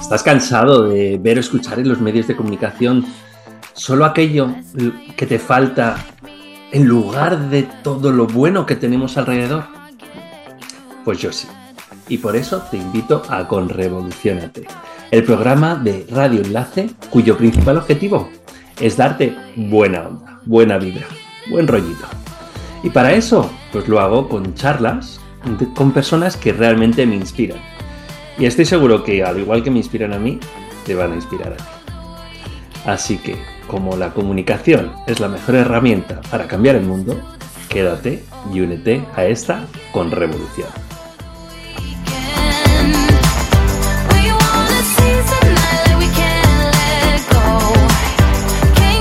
¿Estás cansado de ver o escuchar en los medios de comunicación solo aquello que te falta en lugar de todo lo bueno que tenemos alrededor? Pues yo sí. Y por eso te invito a Conrevolucionate, el programa de Radio Enlace cuyo principal objetivo es darte buena onda, buena vibra, buen rollito. Y para eso, pues lo hago con charlas con personas que realmente me inspiran. Y estoy seguro que, al igual que me inspiran a mí, te van a inspirar a ti. Así que, como la comunicación es la mejor herramienta para cambiar el mundo, quédate y únete a esta con revolución.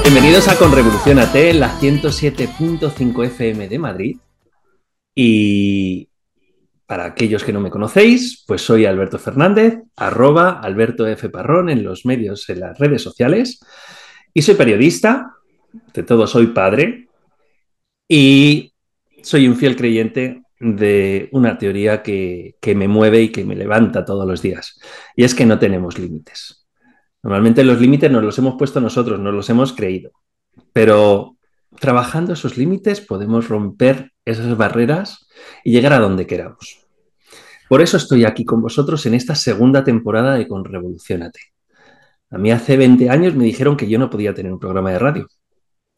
Bienvenidos a Con Revolución AT, la 107.5 FM de Madrid. Y para aquellos que no me conocéis, pues soy Alberto Fernández, arroba Alberto F. Parrón en los medios, en las redes sociales. Y soy periodista, de todo soy padre. Y soy un fiel creyente de una teoría que, que me mueve y que me levanta todos los días. Y es que no tenemos límites. Normalmente los límites nos los hemos puesto nosotros, nos los hemos creído. Pero trabajando esos límites podemos romper esas barreras y llegar a donde queramos. Por eso estoy aquí con vosotros en esta segunda temporada de Con Revolucionate. A mí hace 20 años me dijeron que yo no podía tener un programa de radio.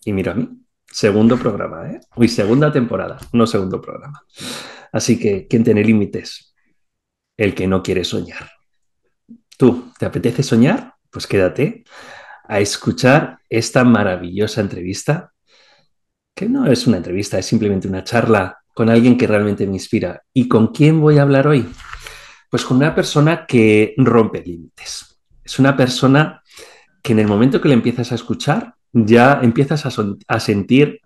Y mira a mí, segundo programa, ¿eh? Uy, segunda temporada, no segundo programa. Así que, ¿quién tiene límites? El que no quiere soñar. ¿Tú, te apetece soñar? Pues quédate a escuchar esta maravillosa entrevista, que no es una entrevista, es simplemente una charla con alguien que realmente me inspira. ¿Y con quién voy a hablar hoy? Pues con una persona que rompe límites. Es una persona que en el momento que le empiezas a escuchar, ya empiezas a, sentir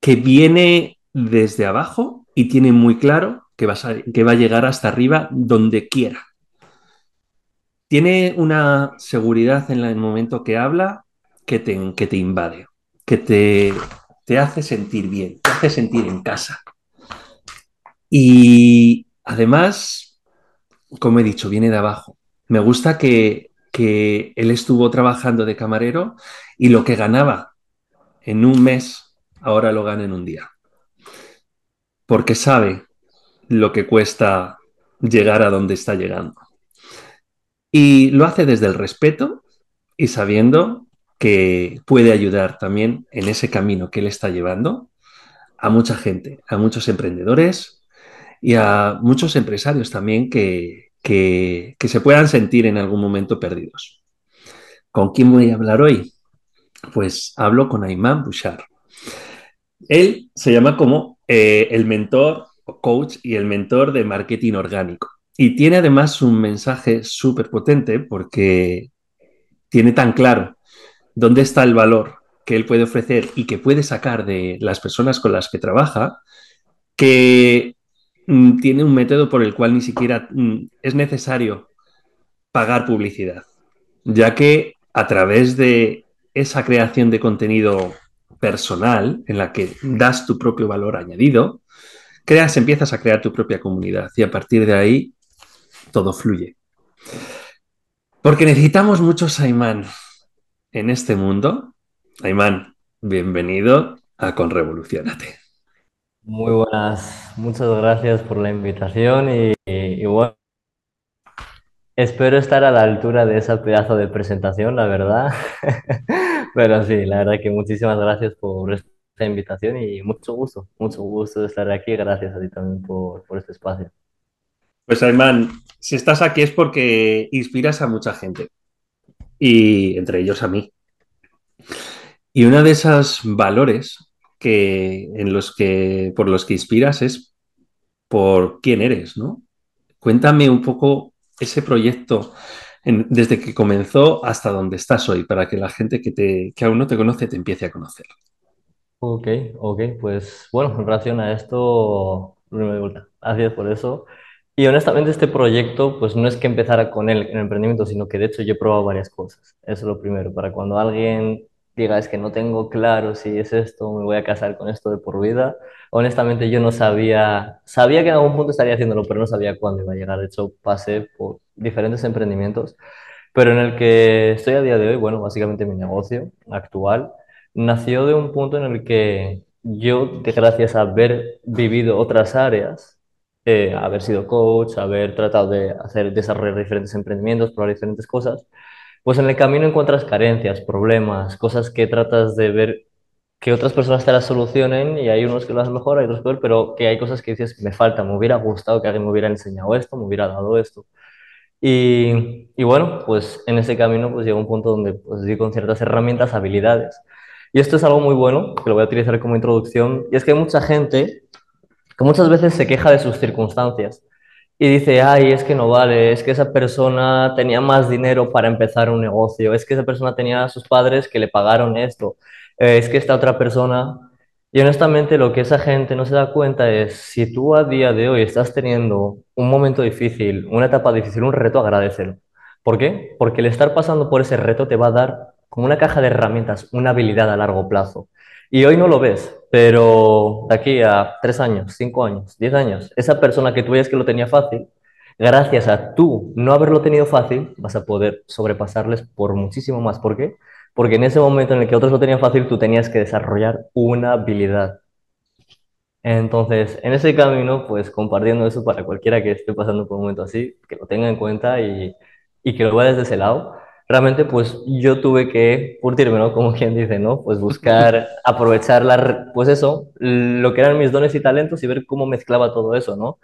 que viene desde abajo y tiene muy claro que, va a llegar hasta arriba donde quiera tiene una seguridad en el momento que habla que te, invade, que te, te hace sentir bien, te hace sentir en casa. Y además, como he dicho, viene de abajo. Me gusta que, que él estuvo trabajando de camarero y lo que ganaba en un mes, ahora lo gana en un día. Porque sabe lo que cuesta llegar a donde está llegando. Y lo hace desde el respeto y sabiendo que puede ayudar también en ese camino que él está llevando a mucha gente, a muchos emprendedores y a muchos empresarios también que, que, se puedan sentir en algún momento perdidos. ¿Con quién voy a hablar hoy? Pues hablo con Ayman Bouchard. Él se llama como eh, el mentor coach y el mentor de marketing orgánico. Y tiene además un mensaje súper potente porque tiene tan claro dónde está el valor que él puede ofrecer y que puede sacar de las personas con las que trabaja, que mm, tiene un método por el cual ni siquiera mm, es necesario pagar publicidad, ya que a través de esa creación de contenido personal en la que das tu propio valor añadido, creas, empiezas a crear tu propia comunidad y a partir de ahí todo fluye. Porque necesitamos muchos Ayman en este mundo. Ayman, bienvenido a Conrevolucionate. Muy buenas, muchas gracias por la invitación y, bueno, espero estar a la altura de ese pedazo de presentación, la verdad. Pero sí, la verdad que muchísimas gracias por esta invitación y mucho gusto, mucho gusto de estar aquí. Gracias a ti también por, por este espacio. Pues Ayman, si estás aquí es porque inspiras a mucha gente y entre ellos a mí. Y uno de esos valores que, en los que, por los que inspiras es por quién eres, ¿no? Cuéntame un poco ese proyecto desde que comenzó hasta donde estás hoy, para que la gente que, te, que aún no te conoce te empiece a conocer. Ok, ok, pues bueno, en relación a esto, gracias por eso. Y honestamente este proyecto, pues no es que empezara con él en el emprendimiento, sino que de hecho yo he probado varias cosas. Eso es lo primero, para cuando alguien diga, es que no tengo claro si es esto, me voy a casar con esto de por vida. Honestamente, yo no sabía, sabía que en algún punto estaría haciéndolo, pero no sabía cuándo iba a llegar. De hecho, pasé por diferentes emprendimientos, pero en el que estoy a día de hoy, bueno, básicamente mi negocio actual nació de un punto en el que yo, gracias a haber vivido otras áreas, eh, haber sido coach, haber tratado de hacer, desarrollar diferentes emprendimientos, probar diferentes cosas, pues en el camino encuentras carencias, problemas, cosas que tratas de ver que otras personas te las solucionen y hay unos que lo hacen mejor, hay otros peor, pero que hay cosas que dices, me falta, me hubiera gustado que alguien me hubiera enseñado esto, me hubiera dado esto. Y, y bueno, pues en ese camino pues llegó un punto donde pues di con ciertas herramientas, habilidades. Y esto es algo muy bueno, que lo voy a utilizar como introducción, y es que hay mucha gente que muchas veces se queja de sus circunstancias y dice, ay, es que no vale, es que esa persona tenía más dinero para empezar un negocio, es que esa persona tenía a sus padres que le pagaron esto, eh, es que esta otra persona... Y honestamente lo que esa gente no se da cuenta es, si tú a día de hoy estás teniendo un momento difícil, una etapa difícil, un reto, agradecelo. ¿Por qué? Porque el estar pasando por ese reto te va a dar como una caja de herramientas, una habilidad a largo plazo. Y hoy no lo ves, pero de aquí a tres años, cinco años, diez años, esa persona que tú veías que lo tenía fácil, gracias a tú no haberlo tenido fácil, vas a poder sobrepasarles por muchísimo más. ¿Por qué? Porque en ese momento en el que otros lo tenían fácil, tú tenías que desarrollar una habilidad. Entonces, en ese camino, pues compartiendo eso para cualquiera que esté pasando por un momento así, que lo tenga en cuenta y, y que lo vea desde ese lado realmente pues yo tuve que curtirme, ¿no? Como quien dice, ¿no? Pues buscar, aprovechar la, pues eso, lo que eran mis dones y talentos y ver cómo mezclaba todo eso, ¿no?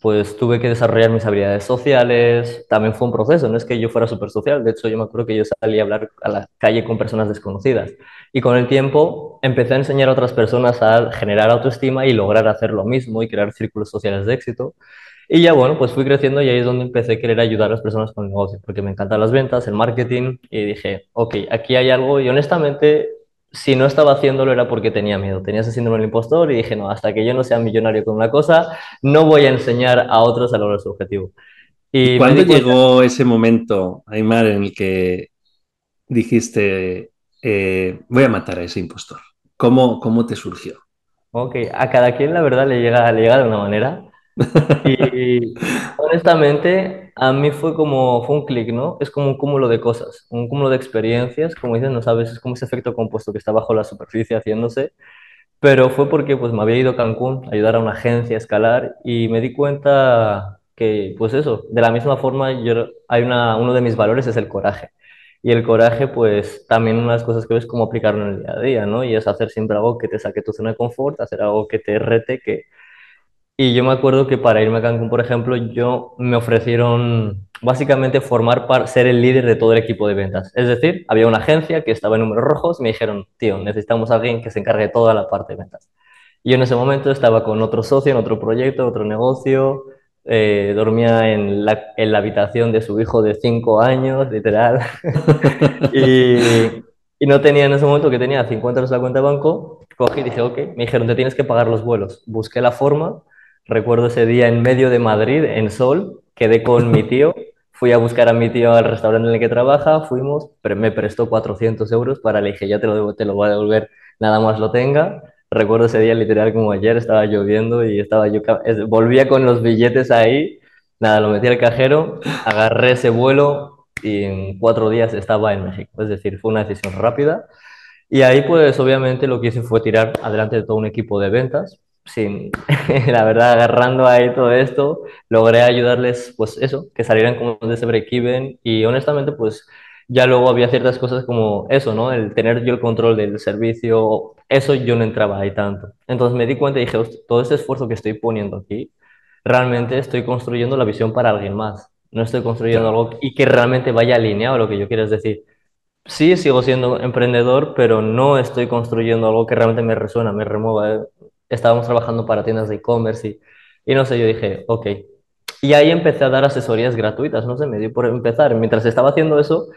Pues tuve que desarrollar mis habilidades sociales, también fue un proceso, no es que yo fuera súper social, de hecho yo me acuerdo que yo salí a hablar a la calle con personas desconocidas y con el tiempo empecé a enseñar a otras personas a generar autoestima y lograr hacer lo mismo y crear círculos sociales de éxito. Y ya bueno, pues fui creciendo y ahí es donde empecé a querer ayudar a las personas con el negocio, porque me encantan las ventas, el marketing, y dije, ok, aquí hay algo, y honestamente, si no estaba haciéndolo era porque tenía miedo, tenía ese síndrome del impostor y dije, no, hasta que yo no sea millonario con una cosa, no voy a enseñar a otros a lograr su objetivo. ¿Y, cuándo llegó ese momento, Aymar, en el que dijiste, eh, voy a matar a ese impostor? ¿Cómo, cómo te surgió? Ok, a cada quien la verdad le llega, le llega de una manera. Y honestamente, a mí fue como, fue un clic, ¿no? Es como un cúmulo de cosas, un cúmulo de experiencias, como dices, no sabes, es como ese efecto compuesto que está bajo la superficie haciéndose, pero fue porque pues me había ido a Cancún a ayudar a una agencia a escalar y me di cuenta que, pues eso, de la misma forma, yo, hay una, uno de mis valores es el coraje. Y el coraje, pues también una de las cosas que ves es cómo aplicarlo en el día a día, ¿no? Y es hacer siempre algo que te saque tu zona de confort, hacer algo que te rete, que y yo me acuerdo que para irme a Cancún, por ejemplo, yo me ofrecieron básicamente formar para ser el líder de todo el equipo de ventas. Es decir, había una agencia que estaba en números rojos y me dijeron, tío, necesitamos a alguien que se encargue de toda la parte de ventas. Y yo en ese momento estaba con otro socio en otro proyecto, otro negocio, eh, dormía en la, en la, habitación de su hijo de cinco años, literal, y, y, no tenía en ese momento que tenía 50 euros la cuenta de banco, cogí y dije, ok, me dijeron, te tienes que pagar los vuelos. Busqué la forma Recuerdo ese día en medio de Madrid, en Sol, quedé con mi tío, fui a buscar a mi tío al restaurante en el que trabaja, fuimos, pero me prestó 400 euros para le dije, ya te lo, te lo voy a devolver, nada más lo tenga. Recuerdo ese día literal como ayer, estaba lloviendo y estaba yo, volvía con los billetes ahí, nada, lo metí al cajero, agarré ese vuelo y en cuatro días estaba en México. Es decir, fue una decisión rápida. Y ahí pues obviamente lo que hice fue tirar adelante de todo un equipo de ventas, sin, la verdad, agarrando ahí todo esto, logré ayudarles, pues eso, que salieran como de ese break-even y honestamente, pues ya luego había ciertas cosas como eso, ¿no? El tener yo el control del servicio, eso yo no entraba ahí tanto. Entonces me di cuenta y dije, todo este esfuerzo que estoy poniendo aquí, realmente estoy construyendo la visión para alguien más. No estoy construyendo algo y que realmente vaya alineado a lo que yo quiero decir. Sí, sigo siendo emprendedor, pero no estoy construyendo algo que realmente me resuena, me remueva estábamos trabajando para tiendas de e-commerce y, y no sé, yo dije, ok. Y ahí empecé a dar asesorías gratuitas, no sé, me dio por empezar. Mientras estaba haciendo eso,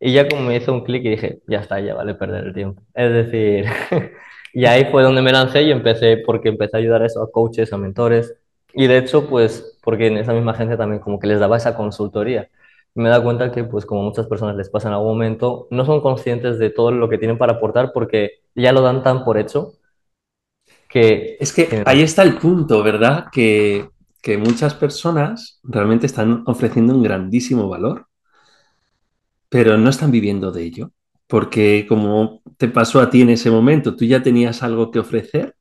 y ya como me hizo un clic y dije, ya está, ya vale perder el tiempo. Es decir, y ahí fue donde me lancé y empecé, porque empecé a ayudar a eso, a coaches, a mentores. Y de hecho, pues, porque en esa misma agencia también como que les daba esa consultoría. Me da cuenta que, pues como muchas personas les pasa en algún momento, no son conscientes de todo lo que tienen para aportar porque ya lo dan tan por hecho que Es que ahí está el punto, ¿verdad? Que, que muchas personas realmente están ofreciendo un grandísimo valor, pero no están viviendo de ello. Porque como te pasó a ti en ese momento, tú ya tenías algo que ofrecer,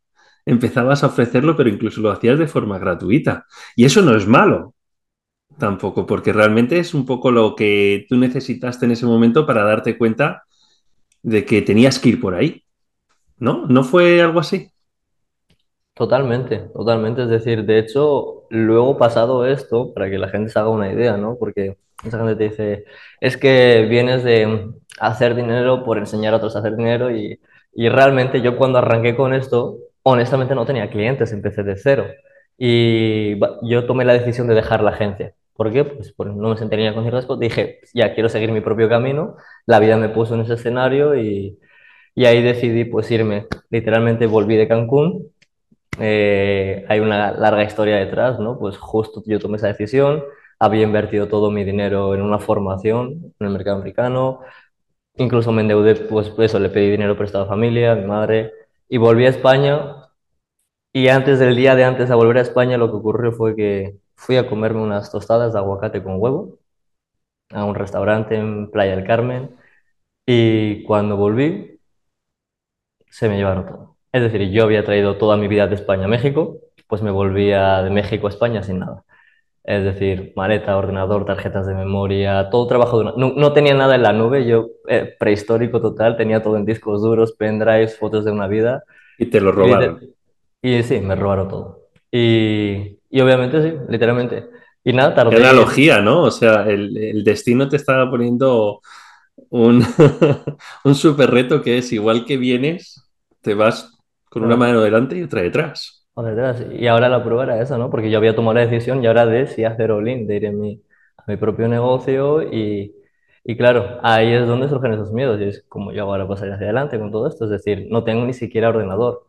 empezabas a ofrecerlo, pero incluso lo hacías de forma gratuita. Y eso no es malo tampoco, porque realmente es un poco lo que tú necesitaste en ese momento para darte cuenta de que tenías que ir por ahí, ¿no? ¿No fue algo así? Totalmente, totalmente. Es decir, de hecho, luego pasado esto, para que la gente se haga una idea, ¿no? Porque mucha gente te dice, es que vienes de hacer dinero por enseñar a otros a hacer dinero y, y realmente yo cuando arranqué con esto, honestamente no tenía clientes, empecé de cero. Y yo tomé la decisión de dejar la agencia. ¿Por qué? Pues porque no me sentía con cosas. Dije, ya quiero seguir mi propio camino. La vida me puso en ese escenario y, y ahí decidí pues irme. Literalmente volví de Cancún eh, hay una larga historia detrás, ¿no? Pues justo yo tomé esa decisión, había invertido todo mi dinero en una formación en el mercado americano, incluso me endeudé, pues eso, le pedí dinero prestado a familia, a mi madre, y volví a España, y antes del día de antes de volver a España, lo que ocurrió fue que fui a comerme unas tostadas de aguacate con huevo a un restaurante en Playa del Carmen, y cuando volví, se me llevaron todo. Es decir, yo había traído toda mi vida de España a México, pues me volvía de México a España sin nada. Es decir, maleta, ordenador, tarjetas de memoria, todo trabajo de una... no, no tenía nada en la nube, yo eh, prehistórico total, tenía todo en discos duros, pendrives, fotos de una vida. Y te lo robaron. y sí, me robaron todo. Y, y obviamente sí, literalmente. Y nada, tardé analogía, ¿no? O sea, el, el destino te estaba poniendo un, un súper reto que es igual que vienes, te vas con una Claro. mano delante y otra detrás. O detrás. Y ahora la prueba era esa, ¿no? Porque yo había tomado la decisión y ahora de sí hacer all-in, de ir en mi, a mi propio negocio y, y claro, ahí es donde surgen esos miedos y es como yo ahora pasar hacia adelante con todo esto, es decir, no tengo ni siquiera ordenador.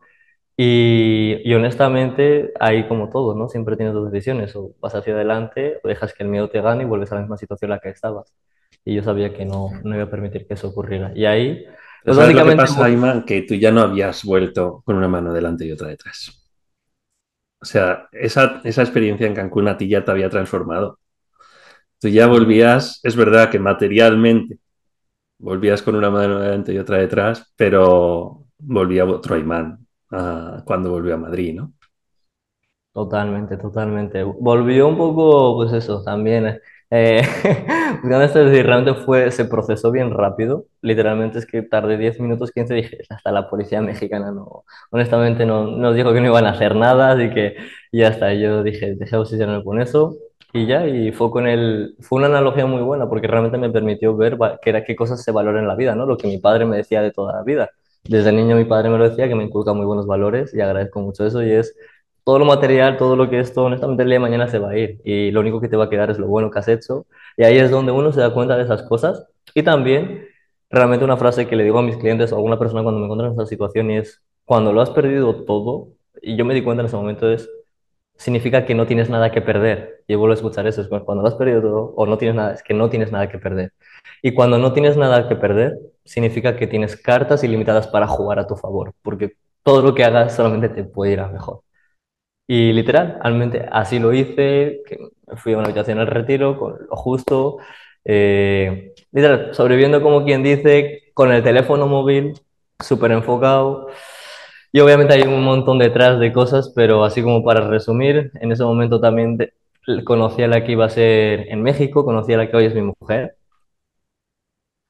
Y, y honestamente, ahí como todo, ¿no? Siempre tienes dos decisiones, o vas hacia adelante o dejas que el miedo te gane y vuelves a la misma situación en la que estabas. Y yo sabía que no, no iba a permitir que eso ocurriera. Y ahí, pues ¿sabes lo que pasa, Iman? Que tú ya no habías vuelto con una mano delante y otra detrás. O sea, esa, esa experiencia en Cancún a ti ya te había transformado. Tú ya volvías, es verdad que materialmente volvías con una mano delante y otra detrás, pero volvía otro imán ah, cuando volvió a Madrid, ¿no? Totalmente, totalmente. Volvió un poco, pues eso, también. Eh, realmente fue, se procesó bien rápido. Literalmente es que tardé 10 minutos, 15 dije, hasta la policía mexicana no, honestamente no, nos dijo que no iban a hacer nada, así que ya está. Yo dije, dejé de obsesionarme con eso y ya, y fue con el, fue una analogía muy buena porque realmente me permitió ver qué era, qué cosas se valoran en la vida, ¿no? Lo que mi padre me decía de toda la vida. Desde niño mi padre me lo decía, que me inculca muy buenos valores y agradezco mucho eso y es todo lo material, todo lo que esto, honestamente, el día de mañana se va a ir y lo único que te va a quedar es lo bueno que has hecho. Y ahí es donde uno se da cuenta de esas cosas. Y también, realmente una frase que le digo a mis clientes o a alguna persona cuando me encuentran en esa situación y es, cuando lo has perdido todo, y yo me di cuenta en ese momento, es, significa que no tienes nada que perder. Yo vuelvo a escuchar eso, es cuando lo has perdido todo o no tienes nada, es que no tienes nada que perder. Y cuando no tienes nada que perder, significa que tienes cartas ilimitadas para jugar a tu favor, porque todo lo que hagas solamente te puede ir a mejor. Y literal, realmente así lo hice, fui a una habitación al retiro con lo justo, eh, literal, sobreviviendo como quien dice, con el teléfono móvil súper enfocado. Y obviamente hay un montón detrás de cosas, pero así como para resumir, en ese momento también conocí a la que iba a ser en México, conocí a la que hoy es mi mujer,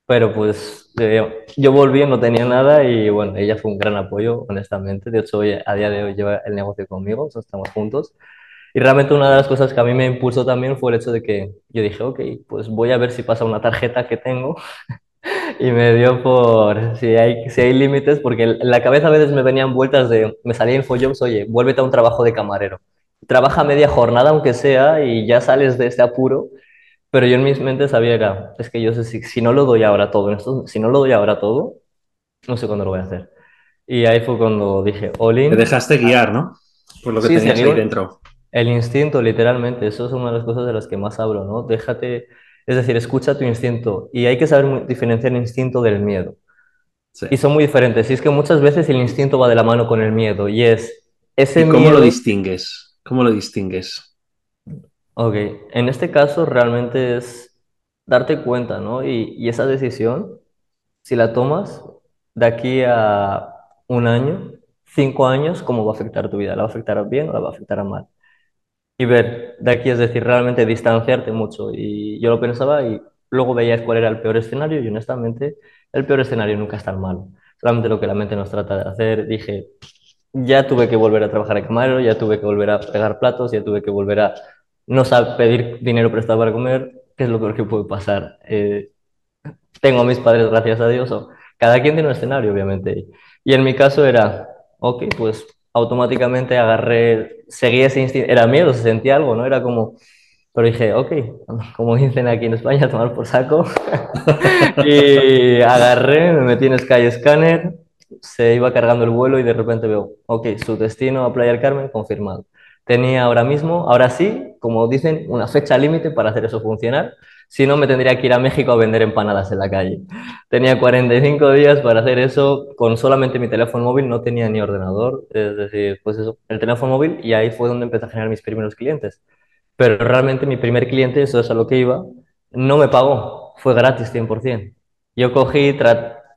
pero pues eh, yo volví, no tenía nada y bueno, ella fue un gran apoyo, honestamente. De hecho, hoy, a día de hoy lleva el negocio conmigo, o estamos juntos. Y realmente una de las cosas que a mí me impulsó también fue el hecho de que yo dije, ok, pues voy a ver si pasa una tarjeta que tengo y me dio por si hay, si hay límites, porque en la cabeza a veces me venían vueltas de, me salía InfoJobs, oye, vuélvete a un trabajo de camarero. Trabaja media jornada aunque sea y ya sales de este apuro, pero yo en mis mentes sabía, era, es que yo sé si, si no lo doy ahora todo, en si no lo doy ahora todo, no sé cuándo lo voy a hacer. Y ahí fue cuando dije, all Te dejaste guiar, ¿no? Por lo que sí, tenías ahí dentro. el instinto, literalmente, eso es una de las cosas de las que más hablo, ¿no? Déjate. Es decir, escucha tu instinto y hay que saber diferenciar el instinto del miedo. Sí. Y son muy diferentes. Y es que muchas veces el instinto va de la mano con el miedo y es ese ¿Y cómo lo miedo... distingues? ¿Cómo lo distingues? Ok, en este caso realmente es darte cuenta, ¿no? Y, y esa decisión, si la tomas de aquí a un año, cinco años, ¿cómo va a afectar tu vida? ¿La va a afectar a bien o la va a afectar a mal? Y ver de aquí, es decir, realmente distanciarte mucho. Y yo lo pensaba y luego veías cuál era el peor escenario y honestamente el peor escenario nunca es tan malo. Solamente lo que la mente nos trata de hacer, dije, ya tuve que volver a trabajar de camarero, ya tuve que volver a pegar platos, ya tuve que volver a no saber pedir dinero prestado para comer, ¿qué es lo peor que puede pasar? Eh, tengo a mis padres, gracias a Dios, o cada quien tiene un escenario, obviamente. Y en mi caso era, ok, pues automáticamente agarré, seguí ese instinto, era miedo, se sentía algo, ¿no? Era como, pero dije, ok, como dicen aquí en España, tomar por saco. Y agarré, me metí en Sky Scanner, se iba cargando el vuelo y de repente veo, ok, su destino a Playa del Carmen confirmado. Tenía ahora mismo, ahora sí, como dicen, una fecha límite para hacer eso funcionar. Si no, me tendría que ir a México a vender empanadas en la calle. Tenía 45 días para hacer eso con solamente mi teléfono móvil, no tenía ni ordenador, es decir, pues eso, el teléfono móvil y ahí fue donde empecé a generar mis primeros clientes. Pero realmente mi primer cliente, eso es a lo que iba, no me pagó, fue gratis 100%. Yo cogí,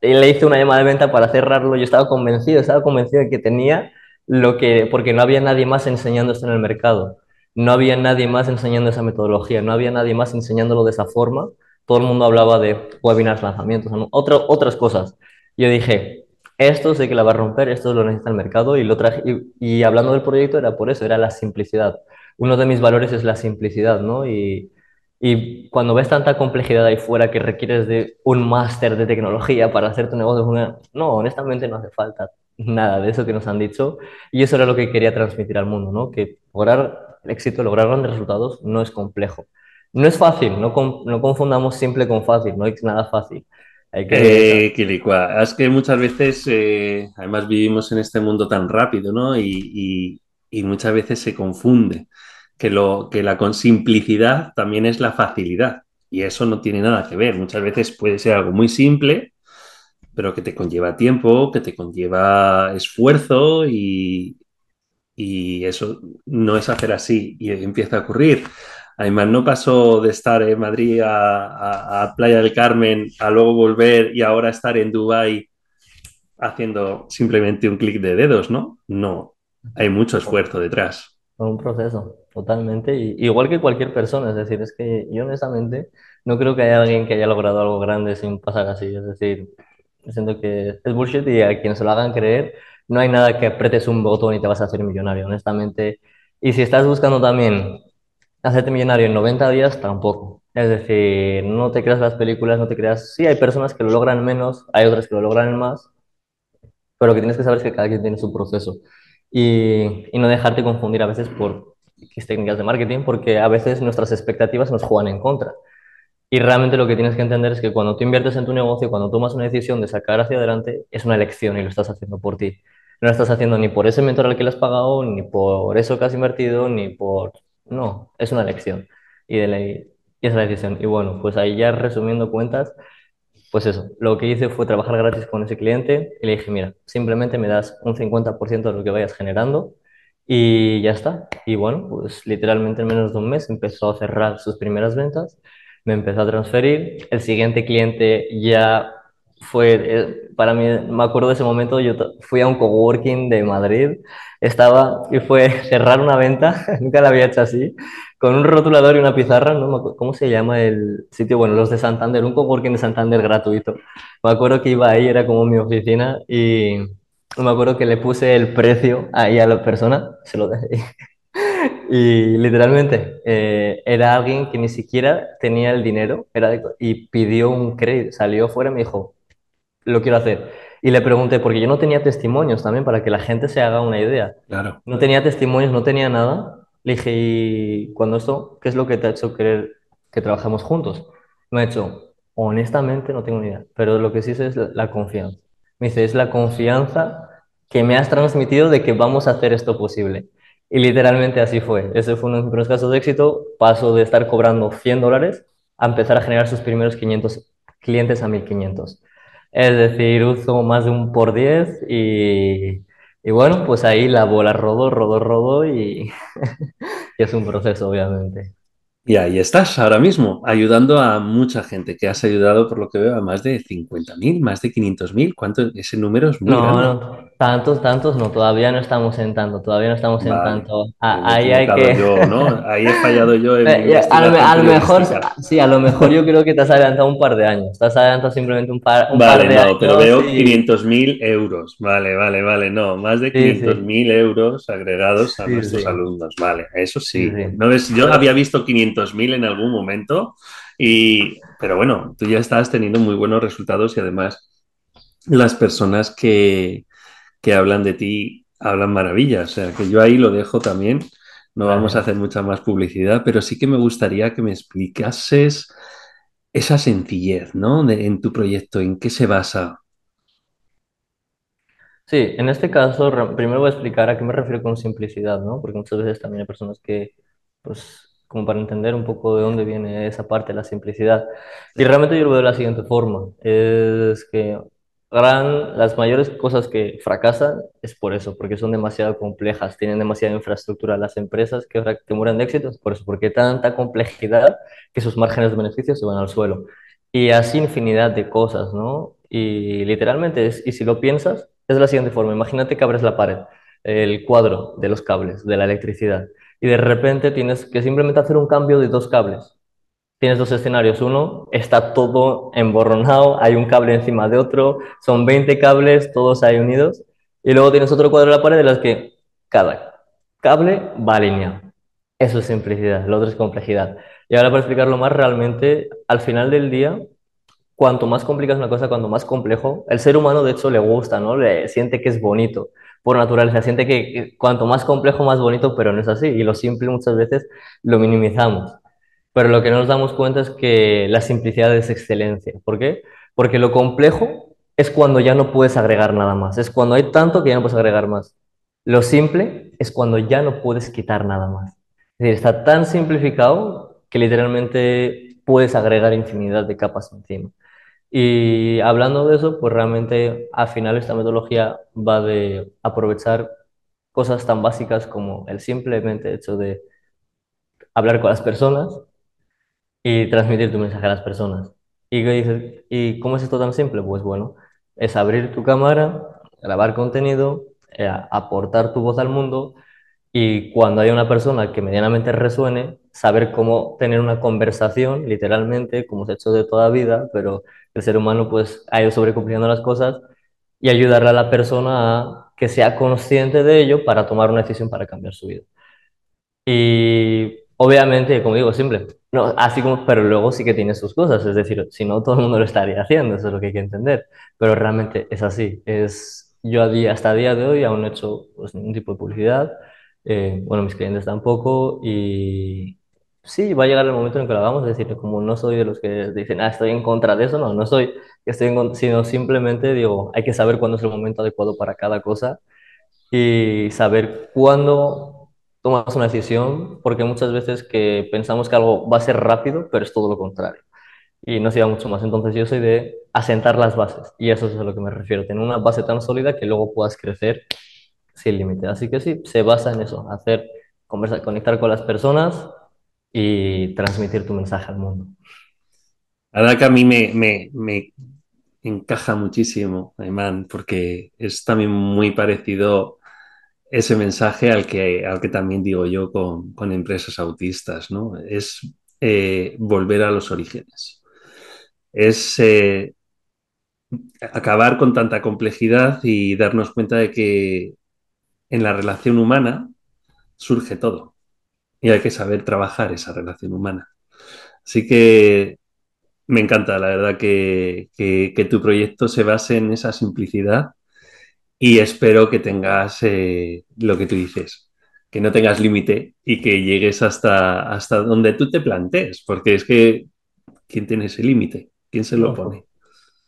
y le hice una llamada de venta para cerrarlo, yo estaba convencido, estaba convencido de que tenía lo que, porque no había nadie más enseñando esto en el mercado, no había nadie más enseñando esa metodología, no había nadie más enseñándolo de esa forma, todo el mundo hablaba de webinars, lanzamientos. Otro- otras cosas. Yo dije, esto sé que la va a romper, esto lo necesita el mercado y lo traje, y, hablando del proyecto era por eso, era la simplicidad. Uno de mis valores es la simplicidad, ¿no? Y, y cuando ves tanta complejidad ahí fuera que requieres de un máster de tecnología para hacer tu negocio no, honestamente no hace falta nada de eso que nos han dicho. Y eso era lo que quería transmitir al mundo, ¿no? Que lograr el éxito, lograr grandes resultados no es complejo. No es fácil, no, con- no confundamos simple con fácil, no es nada fácil. Hay que... Eh, Quilicua, es que muchas veces, eh, además vivimos en este mundo tan rápido, ¿no? Y, y- y muchas veces se confunde que, lo, que la con simplicidad también es la facilidad. Y eso no tiene nada que ver. Muchas veces puede ser algo muy simple, pero que te conlleva tiempo, que te conlleva esfuerzo y, y eso no es hacer así y empieza a ocurrir. Además, no pasó de estar en Madrid a, a- a Playa del Carmen a luego volver y ahora estar en Dubái haciendo simplemente un clic de dedos, ¿no? No, hay mucho esfuerzo detrás. Un proceso, totalmente. Y, igual que cualquier persona, es decir, es que yo honestamente no creo que haya alguien que haya logrado algo grande sin pasar así. Es decir, siento que es bullshit y a quienes se lo hagan creer, no hay nada que apretes un botón y te vas a hacer millonario, honestamente. Y si estás buscando también hacerte millonario en 90 días, tampoco. Es decir, no te creas las películas, no te creas... Sí, hay personas que lo logran menos, hay otras que lo logran más, pero lo que tienes que saber es que cada quien tiene su proceso y, y no dejarte confundir a veces por técnicas de marketing, porque a veces nuestras expectativas nos juegan en contra. Y realmente lo que tienes que entender es que cuando tú inviertes en tu negocio, cuando tomas una decisión de sacar hacia adelante, es una elección y lo estás haciendo por ti. No lo estás haciendo ni por ese mentor al que le has pagado, ni por eso que has invertido, ni por... No, es una elección. Y, de la... y es la decisión. Y bueno, pues ahí ya resumiendo cuentas, pues eso, lo que hice fue trabajar gratis con ese cliente y le dije, mira, simplemente me das un 50% de lo que vayas generando y ya está. Y bueno, pues literalmente en menos de un mes empezó a cerrar sus primeras ventas, me empezó a transferir, el siguiente cliente ya fue, eh, para mí, me acuerdo de ese momento, yo fui a un coworking de Madrid, estaba y fue cerrar una venta, nunca la había hecho así, con un rotulador y una pizarra, no ¿cómo se llama el sitio? Bueno, los de Santander, un coworking de Santander gratuito. Me acuerdo que iba ahí, era como mi oficina y me acuerdo que le puse el precio ahí a la persona, se lo dejé. Y literalmente eh, era alguien que ni siquiera tenía el dinero era de- y pidió un crédito, salió fuera y me dijo, lo quiero hacer. Y le pregunté, porque yo no tenía testimonios también para que la gente se haga una idea. Claro. No tenía testimonios, no tenía nada. Le dije, ¿y cuando esto, qué es lo que te ha hecho querer que trabajemos juntos? Me ha dicho, honestamente no tengo ni idea, pero lo que sí sé es la, la confianza. Me dice, es la confianza que me has transmitido de que vamos a hacer esto posible. Y literalmente así fue. Ese fue uno de mis primeros casos de éxito. Paso de estar cobrando 100 dólares a empezar a generar sus primeros 500 clientes a 1500. Es decir, uso más de un por 10 y, y bueno, pues ahí la bola rodó, rodó, rodó y, y es un proceso, obviamente. Y ahí estás ahora mismo, ayudando a mucha gente, que has ayudado, por lo que veo, a más de 50.000, más de 500.000. ¿Cuánto? Ese número es muy No, grande. no, tantos, tantos no, todavía no estamos en tanto, todavía no estamos en Vale, tanto. A- he Ahí hay que... yo, ¿no? Ahí he fallado yo en mi ya, A lo, a lo mejor, sí, a lo mejor yo creo que te has adelantado un par de años, te has adelantado simplemente un par, un par Vale, de no, pero veo y... 500.000 euros. Vale, vale, vale, no, más de Sí, quinientos sí, mil euros agregados a sí, nuestros alumnos. Vale, eso sí. ¿No ves? Yo había visto 500.000 en algún momento, y, pero bueno, tú ya estás teniendo muy buenos resultados y además las personas que, que hablan de ti hablan maravillas. O sea, que yo ahí lo dejo también. No vamos a hacer mucha más publicidad, pero sí que me gustaría que me explicases esa sencillez, ¿no? De- en tu proyecto, ¿en qué se basa? Sí, en este caso, primero voy a explicar a qué me refiero con simplicidad, ¿no? Porque muchas veces también hay personas que, pues, como para entender un poco de dónde viene esa parte la simplicidad. Y realmente yo lo veo de la siguiente forma, es que las mayores cosas que fracasan es por eso, porque son demasiado complejas, tienen demasiada infraestructura las empresas que, que mueren de éxito, es por eso, porque tanta complejidad que sus márgenes de beneficio se van al suelo. Y así infinidad de cosas, ¿no? Y literalmente, es, y si lo piensas, es de la siguiente forma. Imagínate que abres la pared, el cuadro de los cables, de la electricidad, y de repente tienes que simplemente hacer un cambio de dos cables. Tienes dos escenarios. Uno, está todo emborronado, hay un cable encima de otro, son 20 cables, todos ahí unidos. Y luego tienes otro cuadro de la pared de las que cada cable va alineado. Eso es simplicidad, lo otro es complejidad. Y ahora para explicarlo más, realmente, al final del día, cuanto más complicas una cosa, cuanto más complejo, el ser humano de hecho le gusta, ¿no? Le siente que es bonito por naturaleza, siente que, que cuanto más complejo, más bonito, pero no es así. Y lo simple muchas veces lo minimizamos. Pero lo que no nos damos cuenta es que la simplicidad es excelencia. ¿Por qué? Porque lo complejo es cuando ya no puedes agregar nada más. Es cuando hay tanto que ya no puedes agregar más. Lo simple es cuando ya no puedes quitar nada más. Es decir, está tan simplificado que literalmente puedes agregar infinidad de capas encima. Y hablando de eso, pues realmente al final esta metodología va de aprovechar cosas tan básicas como el simplemente hecho de hablar con las personas y transmitir tu mensaje a las personas. ¿Y dices? ¿Y cómo es esto tan simple? Pues bueno, es abrir tu cámara, grabar contenido, eh, aportar tu voz al mundo y cuando haya una persona que medianamente resuene, saber cómo tener una conversación, literalmente, como se ha hecho de toda vida, pero el ser humano pues ha ido sobrecomplicando las cosas y ayudarle a la persona a que sea consciente de ello para tomar una decisión para cambiar su vida. Y obviamente, como digo, simple. No, así como, pero luego sí que tiene sus cosas, es decir, si no, todo el mundo lo estaría haciendo, eso es lo que hay que entender. Pero realmente es así. Es, yo a día, hasta día de hoy aún no he hecho pues, ningún tipo de publicidad, eh, bueno, mis clientes tampoco, y sí, va a llegar el momento en que lo hagamos, es decir, como no soy de los que dicen, ah, estoy en contra de eso, no, no soy, estoy en con- sino simplemente digo, hay que saber cuándo es el momento adecuado para cada cosa y saber cuándo tomas una decisión, porque muchas veces que pensamos que algo va a ser rápido, pero es todo lo contrario. Y no se va mucho más. Entonces yo soy de asentar las bases, y eso es a lo que me refiero, tener una base tan sólida que luego puedas crecer sin límite. Así que sí, se basa en eso, hacer, conversar, conectar con las personas y transmitir tu mensaje al mundo. La verdad que a mí me, me, me encaja muchísimo, Ayman, porque es también muy parecido ese mensaje al que, al que también digo yo con, con empresas autistas, ¿no? Es eh, volver a los orígenes. Es eh, acabar con tanta complejidad y darnos cuenta de que en la relación humana surge todo y hay que saber trabajar esa relación humana. Así que me encanta, la verdad, que, que, que tu proyecto se base en esa simplicidad y espero que tengas eh, lo que tú dices, que no tengas límite y que llegues hasta, hasta donde tú te plantees, porque es que ¿quién tiene ese límite? ¿Quién se lo pone? to-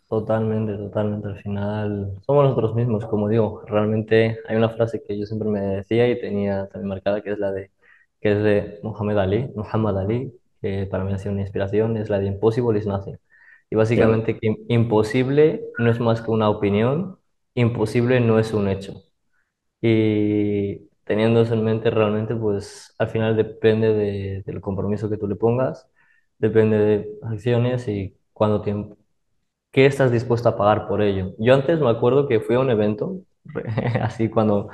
totalmente, totalmente. Al final somos nosotros mismos, como digo. Realmente hay una frase que yo siempre me decía y tenía también marcada, que es la de, que es de Muhammad Ali, Muhammad Ali, que para mí ha sido una inspiración, es la de Impossible is Nothing. Y básicamente que imposible no es más que una opinión, imposible no es un hecho. Y teniendo eso en mente, realmente, pues al final depende de- del compromiso que tú le pongas, depende de acciones y cuánto tiempo, qué estás dispuesto a pagar por ello. Yo antes me acuerdo que fui a un evento, así cuando,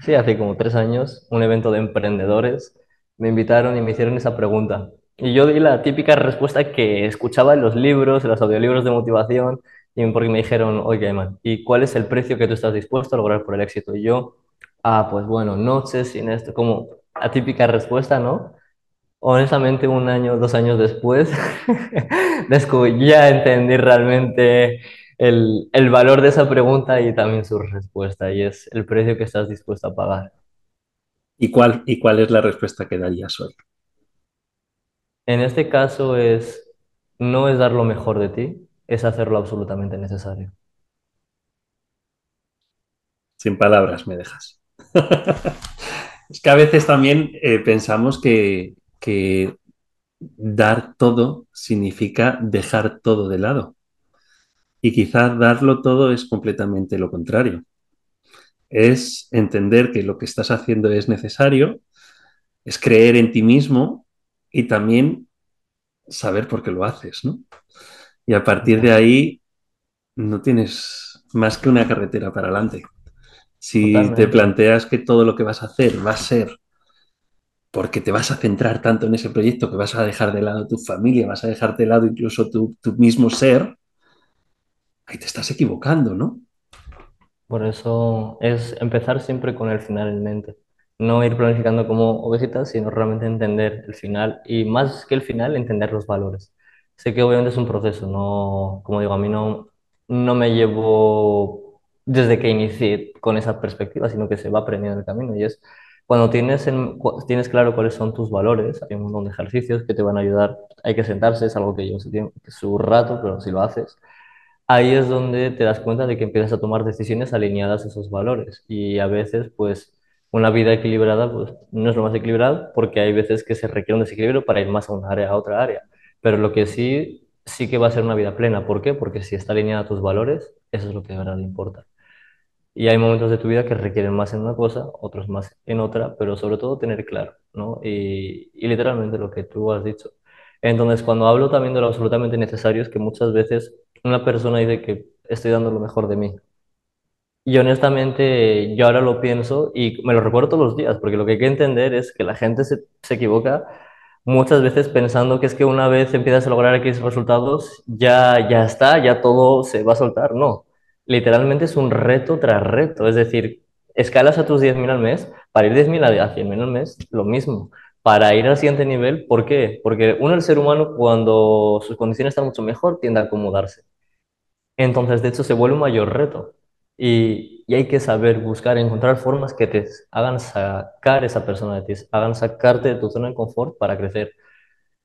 sí, hace como tres años, un evento de emprendedores, me invitaron y me hicieron esa pregunta. Y yo di la típica respuesta que escuchaba en los libros, en los audiolibros de motivación, y porque me dijeron, oye, man, ¿y cuál es el precio que tú estás dispuesto a lograr por el éxito? Y yo, ah, pues bueno, noches sin esto, como la típica respuesta, ¿no? Honestamente, un año, dos años después, descubrí, ya entendí realmente el, el valor de esa pregunta y también su respuesta, y es el precio que estás dispuesto a pagar. ¿Y cuál, y cuál es la respuesta que darías hoy? En este caso es, no es dar lo mejor de ti, es hacer lo absolutamente necesario. Sin palabras me dejas. Es que a veces también eh, pensamos que, que dar todo significa dejar todo de lado. Y quizás darlo todo es completamente lo contrario. Es entender que lo que estás haciendo es necesario, es creer en ti mismo y también saber por qué lo haces, ¿no? Y a partir de ahí no tienes más que una carretera para adelante. Si te planteas que todo lo que vas a hacer va a ser porque te vas a centrar tanto en ese proyecto que vas a dejar de lado tu familia, vas a dejar de lado incluso tu, tu mismo ser, ahí te estás equivocando, ¿no? Por eso es empezar siempre con el final en mente. No ir planificando como ovejitas, sino realmente entender el final y más que el final, entender los valores. Sé que obviamente es un proceso, no, como digo, a mí no, no me llevo desde que inicié con esa perspectiva, sino que se va aprendiendo en el camino. Y es cuando tienes, en- tienes claro cuáles son tus valores, hay un montón de ejercicios que te van a ayudar. Hay que sentarse, es algo que lleva su rato, pero si lo haces ahí es donde te das cuenta de que empiezas a tomar decisiones alineadas a esos valores. Y a veces, pues, una vida equilibrada, pues, no es lo más equilibrado porque hay veces que se requiere un desequilibrio para ir más a una área, a otra área. Pero lo que sí, sí que va a ser una vida plena. ¿Por qué? Porque si está alineada a tus valores, eso es lo que de verdad importa. Y hay momentos de tu vida que requieren más en una cosa, otros más en otra, pero sobre todo tener claro, ¿no? Y, literalmente lo que tú has dicho. Entonces, cuando hablo también de lo absolutamente necesario, es que muchas veces una persona dice que estoy dando lo mejor de mí, y honestamente, yo ahora lo pienso y me lo recuerdo todos los días, porque lo que hay que entender es que la gente se equivoca muchas veces pensando que es que una vez empiezas a lograr X resultados, ya, ya está, ya todo se va a soltar. No, literalmente es un reto tras reto. Es decir, escalas a tus 10.000 al mes, para ir 10.000 a 100.000 al mes, lo mismo. Para ir al siguiente nivel, ¿por qué? Porque uno, el ser humano, cuando sus condiciones están mucho mejor, tiende a acomodarse. Entonces, de hecho, se vuelve un mayor reto. Y, y hay que saber buscar, encontrar formas que te hagan sacar esa persona de ti, hagan sacarte de tu zona de confort para crecer.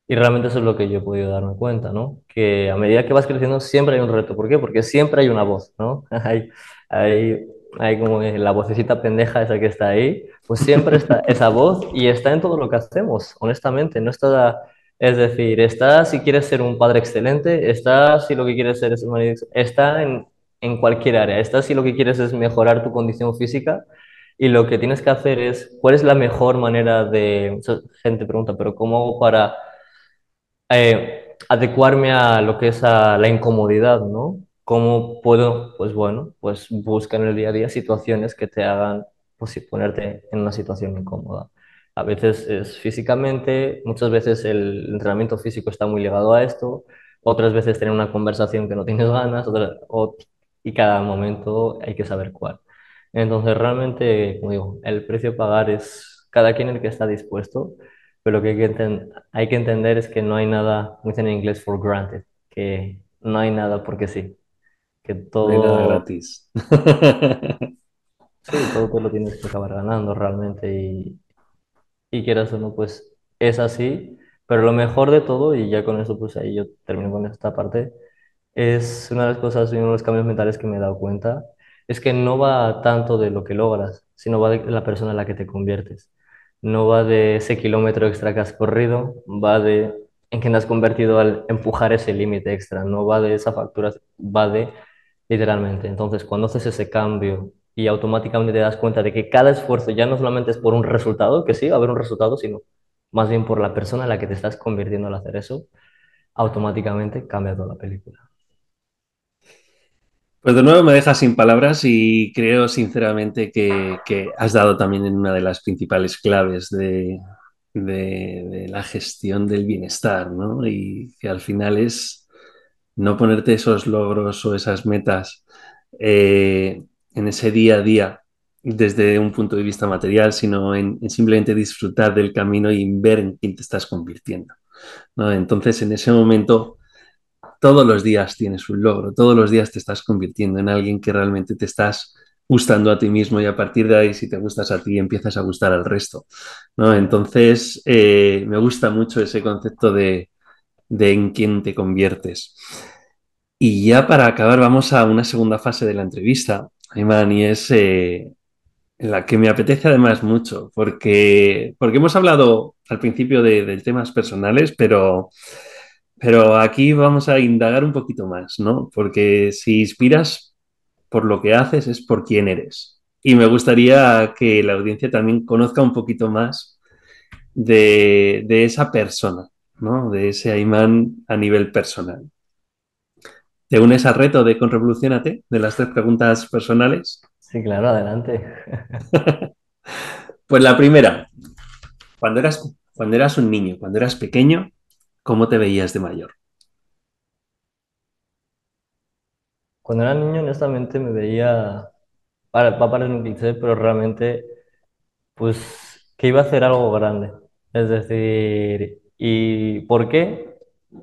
Y realmente eso es lo que yo he podido darme cuenta, ¿no? Que a medida que vas creciendo siempre hay un reto. ¿Por qué? Porque siempre hay una voz, ¿no? Hay, hay, hay como la vocecita pendeja esa que está ahí, pues siempre está esa voz y está en todo lo que hacemos, honestamente. No está, es decir, está si quieres ser un padre excelente, está si lo que quieres ser es un marido, está en, en cualquier área, está si lo que quieres es mejorar tu condición física. Y lo que tienes que hacer es, ¿cuál es la mejor manera de... Mucha gente pregunta, pero ¿cómo hago para eh, adecuarme a lo que es a la incomodidad, ¿no? ¿Cómo puedo, pues bueno, pues busca en el día a día situaciones que te hagan pues, ponerte en una situación incómoda. A veces es físicamente, muchas veces el entrenamiento físico está muy ligado a esto, otras veces tener una conversación que no tienes ganas, otras- o- y cada momento hay que saber cuál. Entonces, realmente, como digo, el precio a pagar es cada quien el que está dispuesto pero lo que hay que, hay que entender es que no hay nada, como dicen en inglés, for granted, que no hay nada porque sí, que No hay nada todo, gratis. sí, todo te lo tienes que acabar ganando realmente y, y quieras o no, pues es así, pero lo mejor de todo, y ya con eso pues ahí yo termino con esta parte, es una de las cosas y uno de los cambios mentales que me he dado cuenta, es que no va tanto de lo que logras, sino va de la persona en la que te conviertes. No va de ese kilómetro extra que has corrido, va de en quién has convertido al empujar ese límite extra. No va de esa factura, va de literalmente. Entonces, cuando haces ese cambio y automáticamente te das cuenta de que cada esfuerzo ya no solamente es por un resultado, que sí, va a haber un resultado, sino más bien por la persona en la que te estás convirtiendo al hacer eso, automáticamente cambia toda la película. Pues de nuevo me dejas sin palabras y creo sinceramente que, que has dado también en una de las principales claves de, de, la gestión del bienestar, ¿no? Y que al final es no ponerte esos logros o esas metas eh, en ese día a día desde un punto de vista material, sino en simplemente disfrutar del camino y ver en quién te estás convirtiendo. ¿no? Entonces, en ese momento, todos los días tienes un logro, todos los días te estás convirtiendo en alguien que realmente te estás gustando a ti mismo y a partir de ahí, si te gustas a ti, empiezas a gustar al resto. ¿no? Entonces, eh, me gusta mucho ese concepto de, de en quién te conviertes. Y ya para acabar, vamos a una segunda fase de la entrevista, Ayman, y es eh, la que me apetece además mucho, porque, porque hemos hablado al principio de, de temas personales, pero, pero aquí vamos a indagar un poquito más, ¿no? Porque si inspiras por lo que haces es por quién eres. Y me gustaría que la audiencia también conozca un poquito más de, de esa persona, ¿no? De ese Ayman a nivel personal. ¿Te unes al reto de Conrevolucionate, de las tres preguntas personales? Sí, claro, adelante. Pues la primera, cuando eras, cuando eras un niño, cuando eras pequeño, ¿cómo te veías de mayor? Cuando era niño, honestamente, me veía, para- va a parecer un cliché, pero realmente pues que iba a hacer algo grande. Es decir, ¿y por qué?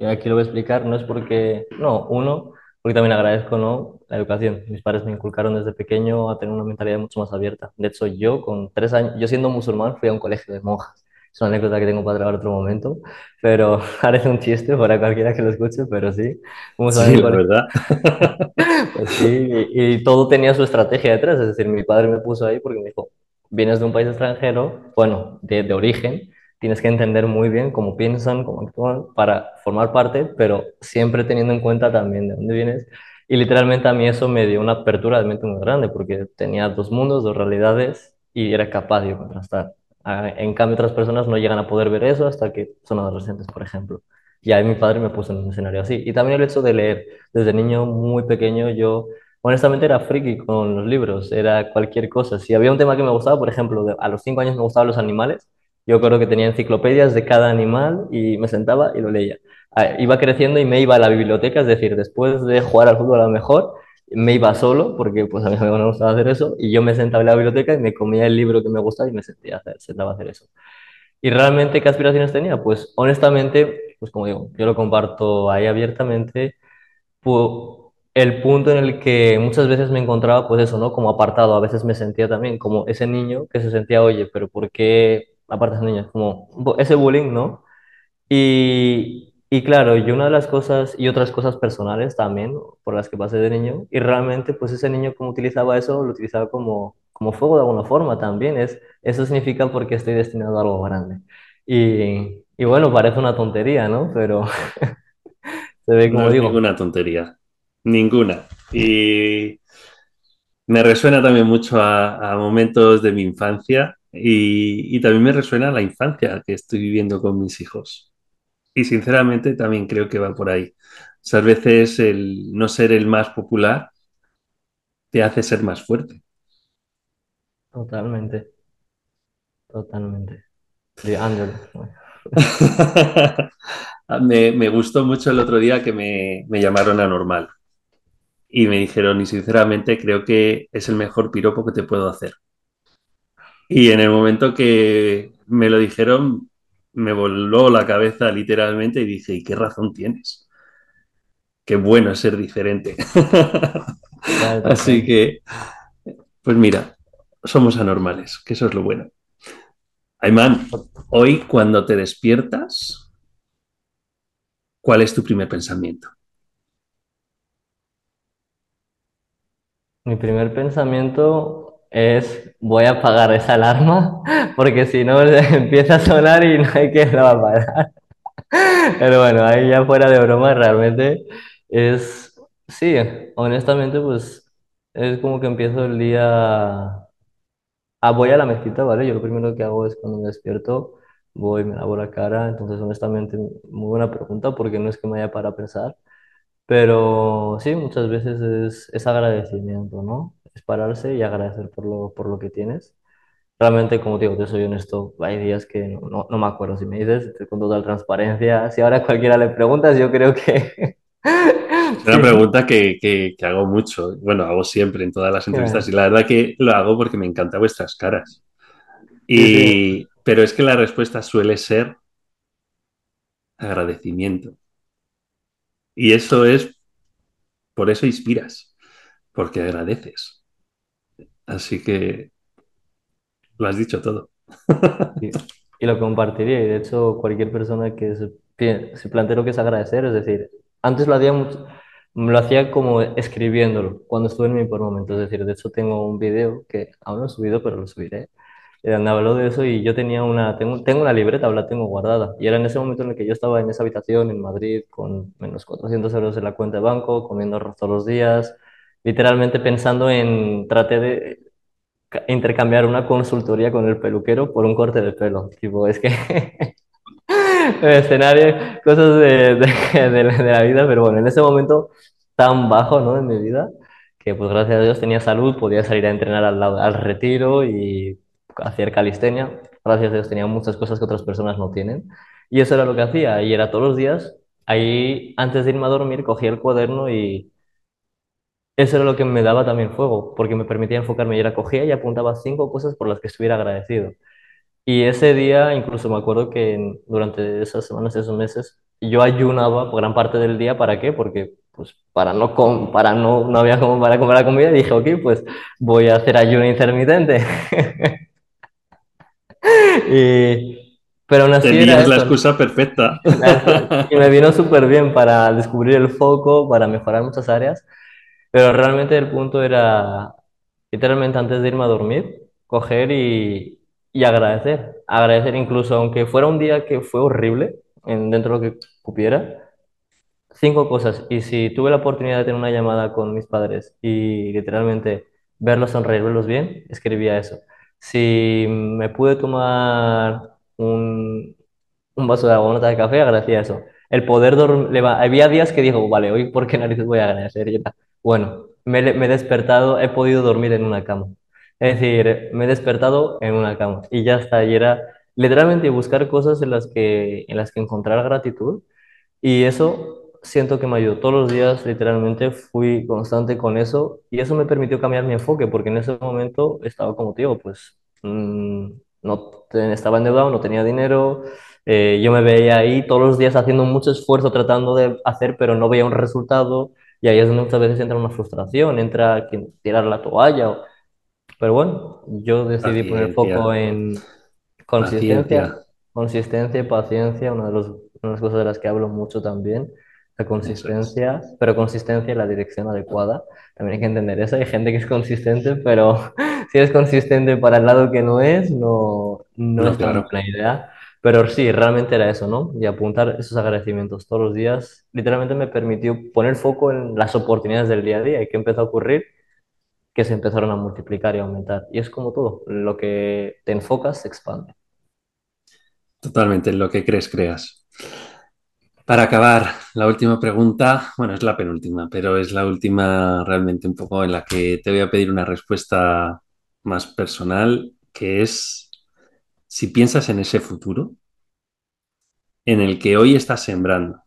Aquí lo voy a explicar, no es porque, no, uno, porque también agradezco, ¿no? La educación. Mis padres me inculcaron desde pequeño a tener una mentalidad mucho más abierta. De hecho, yo con tres años, yo siendo musulmán, fui a un colegio de monjas. Es una anécdota que tengo para traer otro momento, pero parece un chiste para cualquiera que lo escuche, pero sí, fuimos a Sí, la verdad. pues sí, y, y todo tenía su estrategia detrás, es decir, mi padre me puso ahí porque me dijo, vienes de un país extranjero, bueno, de, de origen, tienes que entender muy bien cómo piensan, cómo actúan para formar parte, pero siempre teniendo en cuenta también de dónde vienes. Y literalmente a mí eso me dio una apertura de mente muy grande porque tenía dos mundos, dos realidades y era capaz de contrastar. Ah, En cambio, otras personas no llegan a poder ver eso hasta que son adolescentes, por ejemplo. Y ahí mi padre me puso en un escenario así. Y también el hecho de leer. Desde niño muy pequeño yo honestamente era friki con los libros, era cualquier cosa. Si había un tema que me gustaba, por ejemplo, de- a los cinco años me gustaban los animales, yo creo que tenía enciclopedias de cada animal y me sentaba y lo leía. Ah, Iba creciendo y me iba a la biblioteca, es decir, después de jugar al fútbol a lo mejor, me iba solo, porque pues a mí me gustaba hacer eso, y yo me sentaba en la biblioteca y me comía el libro que me gustaba y me sentía sentaba a hacer eso. ¿Y realmente qué aspiraciones tenía? Pues honestamente, pues como digo, yo lo comparto ahí abiertamente, pu- el punto en el que muchas veces me encontraba, pues eso, ¿no? Como apartado, a veces me sentía también como ese niño que se sentía, oye, pero ¿por qué apartas a niños? Como ese bullying, ¿no? Y, y claro, y una de las cosas, y otras cosas personales también, por las que pasé de niño, y realmente pues ese niño como utilizaba eso, lo utilizaba como, como fuego de alguna forma también, es, eso significa porque estoy destinado a algo grande. Y, y bueno, parece una tontería, ¿no? Pero se ve No como es digo, ninguna tontería, ninguna. Y me resuena también mucho a, a momentos de mi infancia y, y también me resuena a la infancia que estoy viviendo con mis hijos. Y sinceramente también creo que va por ahí. Muchas veces el no ser el más popular te hace ser más fuerte. totalmente, totalmente. Me, me gustó mucho el otro día que me, me llamaron anormal y me dijeron, y sinceramente creo que es el mejor piropo que te puedo hacer. Y en el momento que me lo dijeron, me voló la cabeza literalmente y dije, ¿y qué razón tienes? Qué bueno es ser diferente. Así que, pues mira, somos anormales, que eso es lo bueno. Ayman, hoy cuando te despiertas, ¿cuál es tu primer pensamiento? Mi primer pensamiento es voy a apagar esa alarma porque si no empieza a sonar y no hay que la va a parar. Pero bueno, ahí ya fuera de broma, realmente es, sí, honestamente, pues es como que empiezo el día, ah, voy a la mezquita, ¿vale? Yo lo primero que hago es cuando me despierto, voy, me lavo la cara, entonces honestamente, muy buena pregunta porque no es que me haya para pensar, pero sí, muchas veces es, es agradecimiento, ¿no? Es pararse y agradecer por lo, por lo que tienes. Realmente, como te digo, te soy honesto, hay días que no, no, no me acuerdo si me dices, con total transparencia. Si ahora cualquiera le preguntas, yo creo que Es una pregunta que, que, que hago mucho, bueno, hago siempre en todas las entrevistas y la verdad que lo hago porque me encantan vuestras caras. Sí, sí, Y, pero es que la respuesta suele ser agradecimiento. Y eso es, por eso inspiras, porque agradeces. Así que lo has dicho todo. y, lo compartiría. Y de hecho, cualquier persona que se, se plantee lo que es agradecer, es decir, antes lo hacía lo hacía como escribiéndolo, cuando estuve en mi peor momento. Es decir, de hecho, tengo un video que aún no he subido, pero lo subiré eh, donde habló de eso y yo tenía una, tengo, tengo una libreta, la tengo guardada. Y era en ese momento en el que yo estaba en esa habitación en Madrid con menos 400 euros en la cuenta de banco, comiendo arroz todos los días, literalmente pensando en, traté de ca- intercambiar una consultoría con el peluquero por un corte de pelo. Tipo, es que escenario, cosas de, de, de la, de la vida, pero bueno, en ese momento tan bajo, ¿no? En mi vida, que pues gracias a Dios tenía salud, podía salir a entrenar al, al retiro y hacer calistenia. Gracias a Dios tenía muchas cosas que otras personas no tienen. Y eso era lo que hacía, y era todos los días, ahí antes de irme a dormir, cogía el cuaderno y eso era lo que me daba también fuego, porque me permitía enfocarme y era cogía y apuntaba cinco cosas por las que estuviera agradecido. Y ese día, incluso me acuerdo que durante esas semanas, esos meses, yo ayunaba por gran parte del día. ¿Para qué? Porque, pues, para no, com- para no, no había como para comer la comida. Dije, ok, pues voy a hacer ayuno intermitente. Y, pero aún así era Tenías la eso. ¿no? excusa perfecta. Y me vino súper bien para descubrir el foco, para mejorar muchas áreas. Pero realmente el punto era, literalmente antes de irme a dormir, coger y, y agradecer. Agradecer incluso, aunque fuera un día que fue horrible, en, dentro de lo que cupiera, cinco cosas. Y si tuve la oportunidad de tener una llamada con mis padres y literalmente verlos sonreír, verlos bien, escribía eso. Si me pude tomar un, un vaso de agua, de café, agradecía eso. El poder dormir, había días que digo, vale, hoy por qué narices voy a. Y era, bueno, me, me he despertado, he podido dormir en una cama. Es decir, me he despertado en una cama y ya está. Y era literalmente buscar cosas en las que, en las que encontrar gratitud y eso siento que me ayudó todos los días, literalmente fui constante con eso y eso me permitió cambiar mi enfoque porque en ese momento estaba como tío, pues mm, no estaba endeudado, no tenía dinero, eh, yo me veía ahí todos los días haciendo mucho esfuerzo tratando de hacer, pero no veía un resultado y ahí es donde muchas veces entra una frustración, entra quien tirar la toalla, o- pero bueno, yo decidí poner foco Paciencia, en Consistencia, paciencia. consistencia y paciencia, una de, los- una de las cosas de las que hablo mucho también, la Eso es. consistencia, pero consistencia en la dirección adecuada. También hay que entender eso, hay gente que es consistente, pero si es consistente para el lado que no es, no, no No, es claro. buena idea. Pero sí, realmente era eso, ¿no? Y apuntar esos agradecimientos todos los días, literalmente me permitió poner foco en las oportunidades del día a día y qué empezó a ocurrir, que se empezaron a multiplicar y aumentar. Y es como todo, lo que te enfocas se expande. Totalmente en lo que crees, creas. Para acabar, la última pregunta, bueno, es la penúltima, pero es la última realmente un poco en la que te voy a pedir una respuesta más personal, que es si piensas en ese futuro en el que hoy estás sembrando,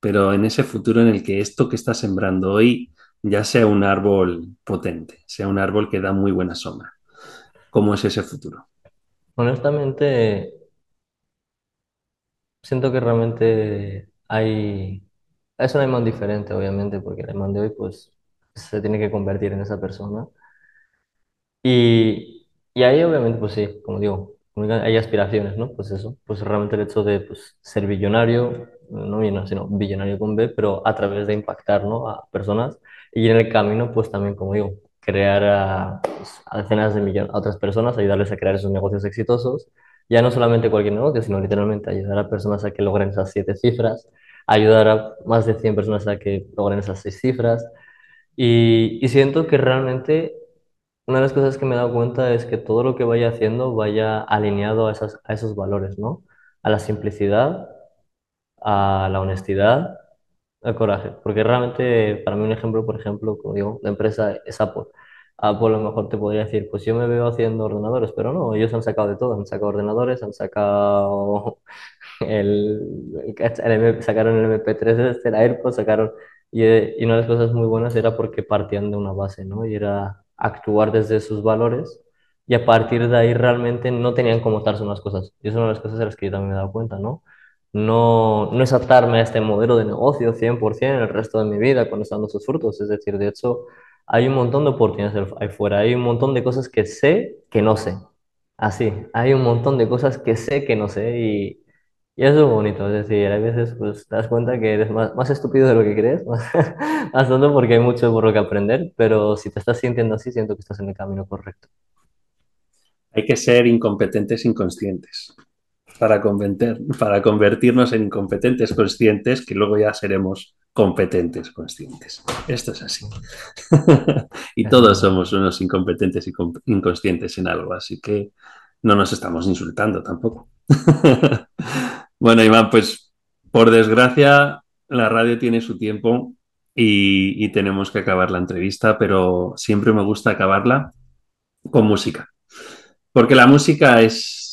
pero en ese futuro en el que esto que estás sembrando hoy ya sea un árbol potente, sea un árbol que da muy buena sombra. ¿Cómo es ese futuro? Honestamente, siento que realmente hay... Es un Iman diferente, obviamente, porque el Iman de hoy, pues, se tiene que convertir en esa persona. Y, y ahí, obviamente, pues sí, como digo, hay aspiraciones, ¿no? Pues eso, pues realmente el hecho de pues, ser billonario, no billonario, sino billonario con B, pero a través de impactar, ¿no? A personas. Y en el camino, pues también, como digo, crear a, pues, a decenas de millones, a otras personas, ayudarles a crear esos negocios exitosos Ya no solamente cualquier negocio, sino literalmente ayudar a personas a que logren esas siete cifras, ayudar a más de 100 personas a que logren esas seis cifras. Y, y siento que realmente una de las cosas que me he dado cuenta es que todo lo que vaya haciendo vaya alineado a, esas, a esos valores, ¿no? A la simplicidad, a la honestidad, al coraje. Porque realmente, para mí un ejemplo, por ejemplo, como digo, la empresa es Apple. Apple a lo mejor te podría decir, pues yo me veo haciendo ordenadores, pero no, ellos han sacado de todo, han sacado ordenadores, han sacado el, el sacaron el MP3, este, el AirPods, sacaron, y, y una de las cosas muy buenas era porque partían de una base, ¿no? Y era actuar desde sus valores, y a partir de ahí realmente no tenían cómo atarse unas cosas. Y es una de las cosas de las que yo también me he dado cuenta, ¿no? No, no es atarme a este modelo de negocio 100% el resto de mi vida cuando están dando sus frutos. Es decir, de hecho, hay un montón de oportunidades ahí fuera, hay un montón de cosas que sé que no sé. Así, hay un montón de cosas que sé que no sé y, y eso es bonito. Es decir, hay veces pues te das cuenta que eres más, más estúpido de lo que crees, más, más tonto porque hay mucho por lo que aprender, pero si te estás sintiendo así, siento que estás en el camino correcto. Hay que ser incompetentes inconscientes para, convencer, para convertirnos en incompetentes conscientes que luego ya seremos competentes conscientes. Esto es así. y todos somos unos incompetentes y inconscientes en algo, así que no nos estamos insultando tampoco. bueno, Iván, pues por desgracia la radio tiene su tiempo y, y tenemos que acabar la entrevista, pero siempre me gusta acabarla con música. Porque la música es,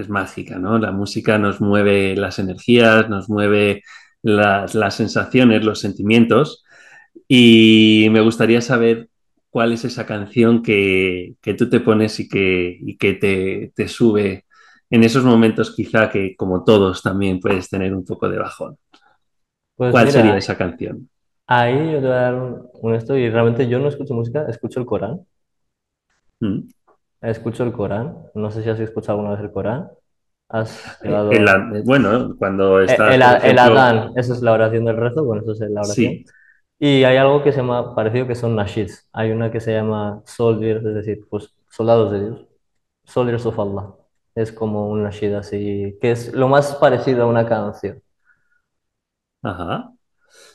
es mágica, ¿no? La música nos mueve las energías, nos mueve las, las sensaciones, los sentimientos. Y me gustaría saber cuál es esa canción que, que tú te pones y que, y que te, te, sube en esos momentos quizá que como todos también puedes tener un poco de bajón. Pues ¿Cuál mira, sería esa canción? ahí yo te voy a dar un, un esto y realmente yo no escucho música, escucho el Corán. ¿Mm? Escucho el Corán. No sé si has escuchado alguna vez el Corán. Has El, llegado... de- bueno, cuando El, estás, el, por el ejemplo, Adán, eso es la oración del rezo, bueno, eso es la oración. sí, Y hay algo que se llama, parecido que son nasheeds. Hay una que se llama soldiers, es decir, pues soldados de Dios. Soldiers of Allah. Es como un nasheed así, que es lo más parecido a una canción. ajá.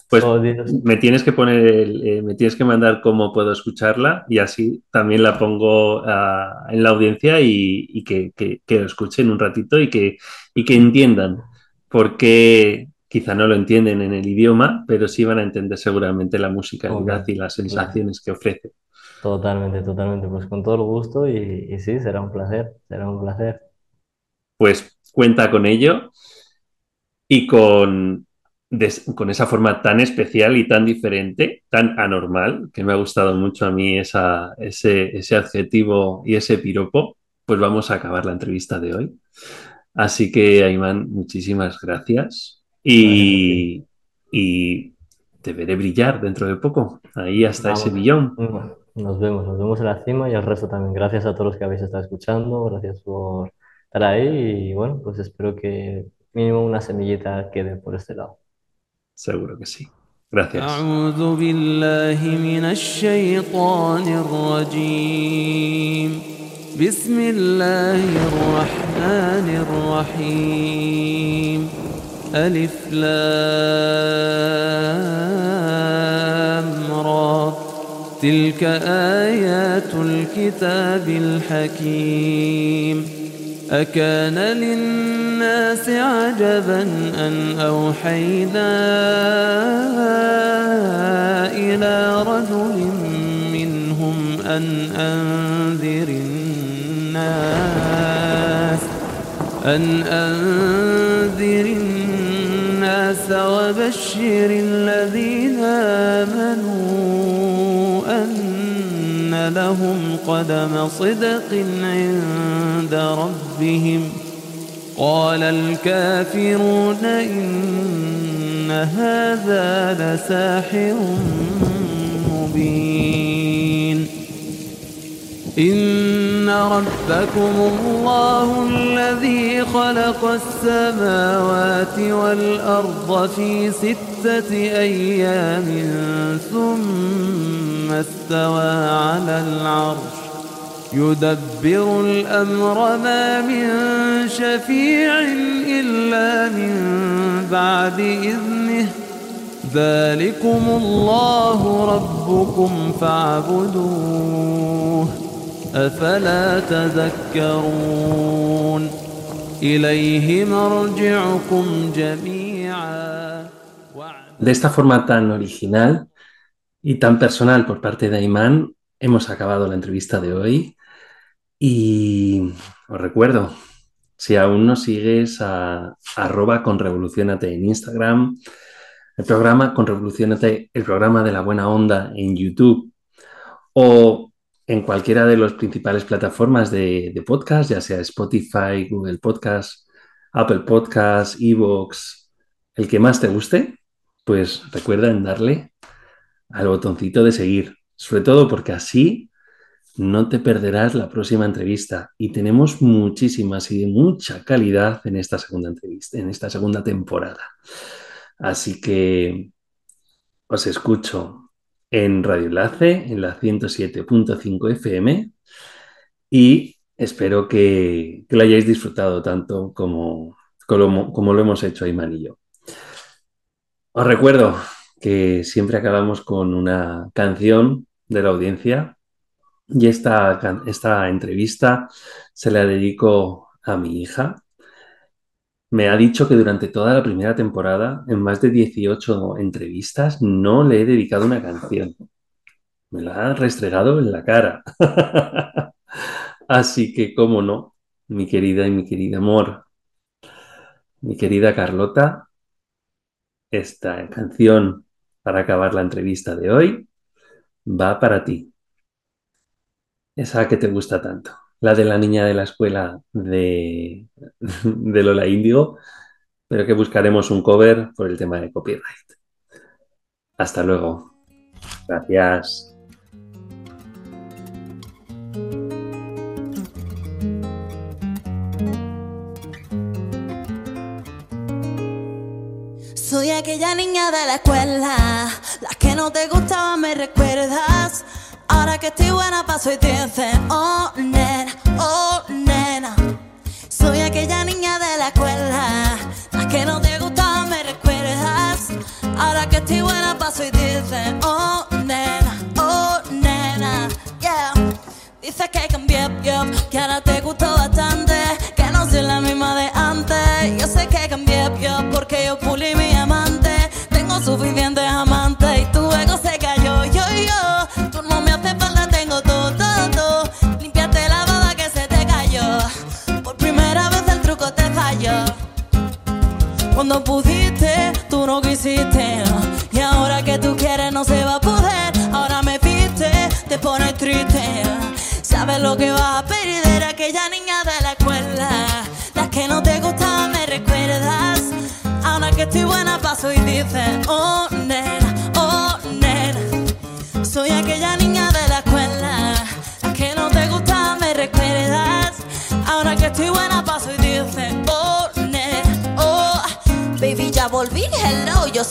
Pues Soldiers. me tienes que poner, el, eh, me tienes que mandar cómo puedo escucharla y así también la pongo uh, en la audiencia y, y que, que, que, lo escuchen un ratito y que, y que entiendan, porque quizá no lo entienden en el idioma, pero sí van a entender seguramente la musicalidad y las sensaciones que ofrece. Totalmente, totalmente. Pues con todo el gusto y, y sí, será un placer, será un placer. Pues cuenta con ello y con, des, con esa forma tan especial y tan diferente, tan anormal, que me ha gustado mucho a mí esa, ese, ese adjetivo y ese piropo, pues vamos a acabar la entrevista de hoy. Así que, Ayman, muchísimas gracias y, te veré brillar dentro de poco, ahí hasta ese billón. nos vemos, nos vemos en la cima y al resto también. Gracias a todos los que habéis estado escuchando, gracias por estar ahí y bueno, pues espero que mínimo una semillita quede por este lado. Seguro que sí. Gracias. أعوذ بالله من الشيطان الرجيم بسم الله الرحمن الرحيم ألف لام را تلك آيات الكتاب الحكيم أكان للناس عجبا أن أوحينا إلى رجل منهم أن أنذر الناس أن أنذر الناس وبشر الذين آمنوا. لهم قدم صدق عند ربهم. قال الكافرون إن هذا لساحر مبين. إن ربكم الله الذي خلق السماوات والأرض في ستة أيام ثم استوى على العرش. يدبر الأمر ما من شفيع إلا من بعد إذنه. ذلكم الله ربكم فاعبدوه. أفلا تذكرون إليه مرجعكم جميعا De esta forma tan original y tan personal por parte de Ayman, hemos acabado la entrevista de hoy. Y os recuerdo, si aún no sigues a, arroba con Revolucionate en Instagram, el programa con Revolucionate, el programa de la buena onda en YouTube o en cualquiera de las principales plataformas de, de podcast, ya sea Spotify, Google Podcast, Apple Podcast, Evox, el que más te guste, pues recuerda en darle al botoncito de seguir, sobre todo porque así no te perderás la próxima entrevista. Y tenemos muchísimas y de mucha calidad en esta segunda entrevista, en esta segunda temporada. Así que os escucho en Radio Enlace, en la 107.5 FM y espero que, que, lo hayáis disfrutado tanto como, como, lo hemos hecho Ayman y yo. Os recuerdo que siempre acabamos con una canción de la audiencia y esta, esta entrevista se la dedico a mi hija. Me ha dicho que durante toda la primera temporada, en más de 18 entrevistas, no le he dedicado una canción. Me la ha restregado en la cara. Así que, cómo no, mi querida y mi querido amor, mi querida Carlota, esta canción para acabar la entrevista de hoy va para ti esa que te gusta tanto, la de la niña de la escuela de, de Lola Índigo, pero que buscaremos un cover por el tema de copyright. Hasta luego. Gracias. Soy aquella niña de la escuela, la que no te gustaba, me recuerdas. Ahora que estoy buena paso y te dicen, oh nena, oh nena. Soy aquella niña de la escuela, la que no te gustaba, me recuerdas. Ahora que estoy buena paso y te dicen, oh nena, oh nena, yeah. Dices que cambié, yo, que ahora te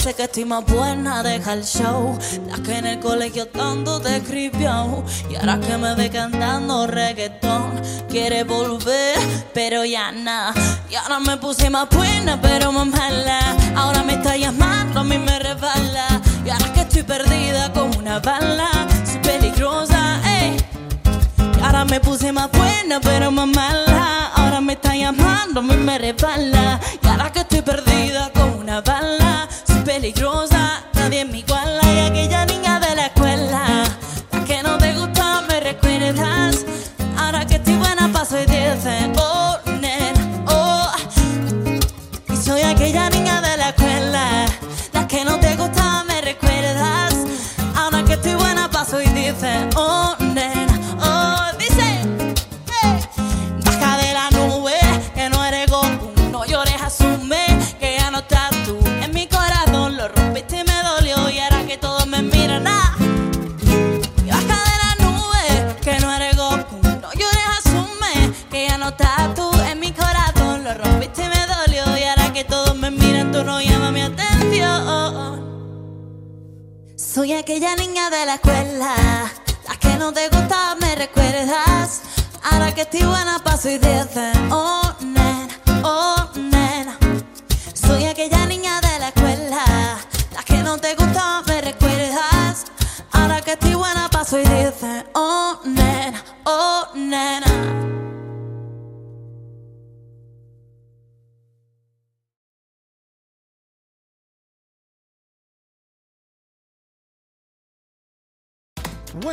sé que estoy más buena, deja el show. La que en el colegio tanto te escribió. Y ahora que me ve cantando reggaetón, quiere volver, pero ya nada. Y ahora me puse más buena, pero más mala. Ahora me está llamando, a mí me resbala. Y ahora que estoy perdida como una bala, soy peligrosa, ey. Y ahora me puse más buena, pero más mala. Ahora me está llamando, a mí me resbala. Y ahora que estoy perdida como una bala, peligrosa, nadie me iguala. Y aquella niña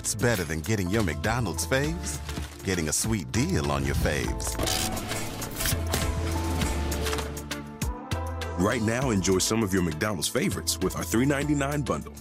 What's better than getting your McDonald's faves? Getting a sweet deal on your faves. Right now, enjoy some of your McDonald's favorites with our $3.99 bundle.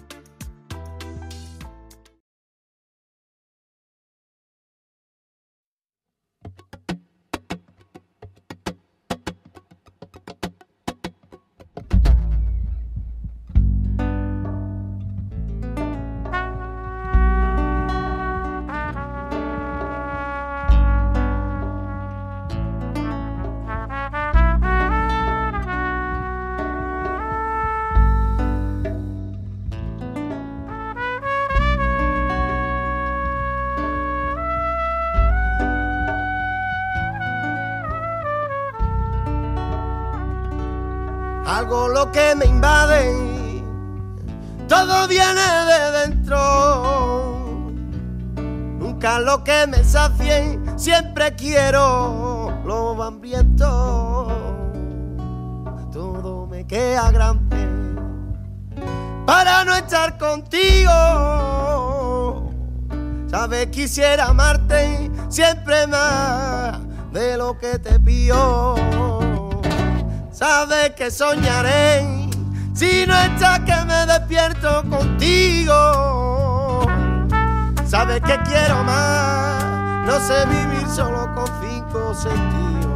Lo que me invade, todo viene de dentro. Nunca lo que me sacie, siempre quiero lo hambriento. Todo me queda grande para no estar contigo. Sabes, quisiera amarte siempre más de lo que te pido. Sabes que soñaré si no estás que me despierto contigo. Sabes que quiero más, no sé vivir solo con cinco sentidos.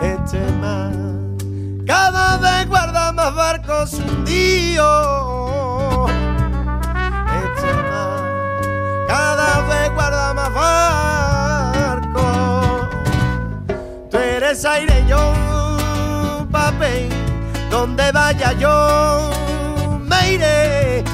Este mar cada vez guarda más barcos hundidos. Este mar cada vez guarda más barcos. regresa iré yo, papel, donde vaya yo me iré,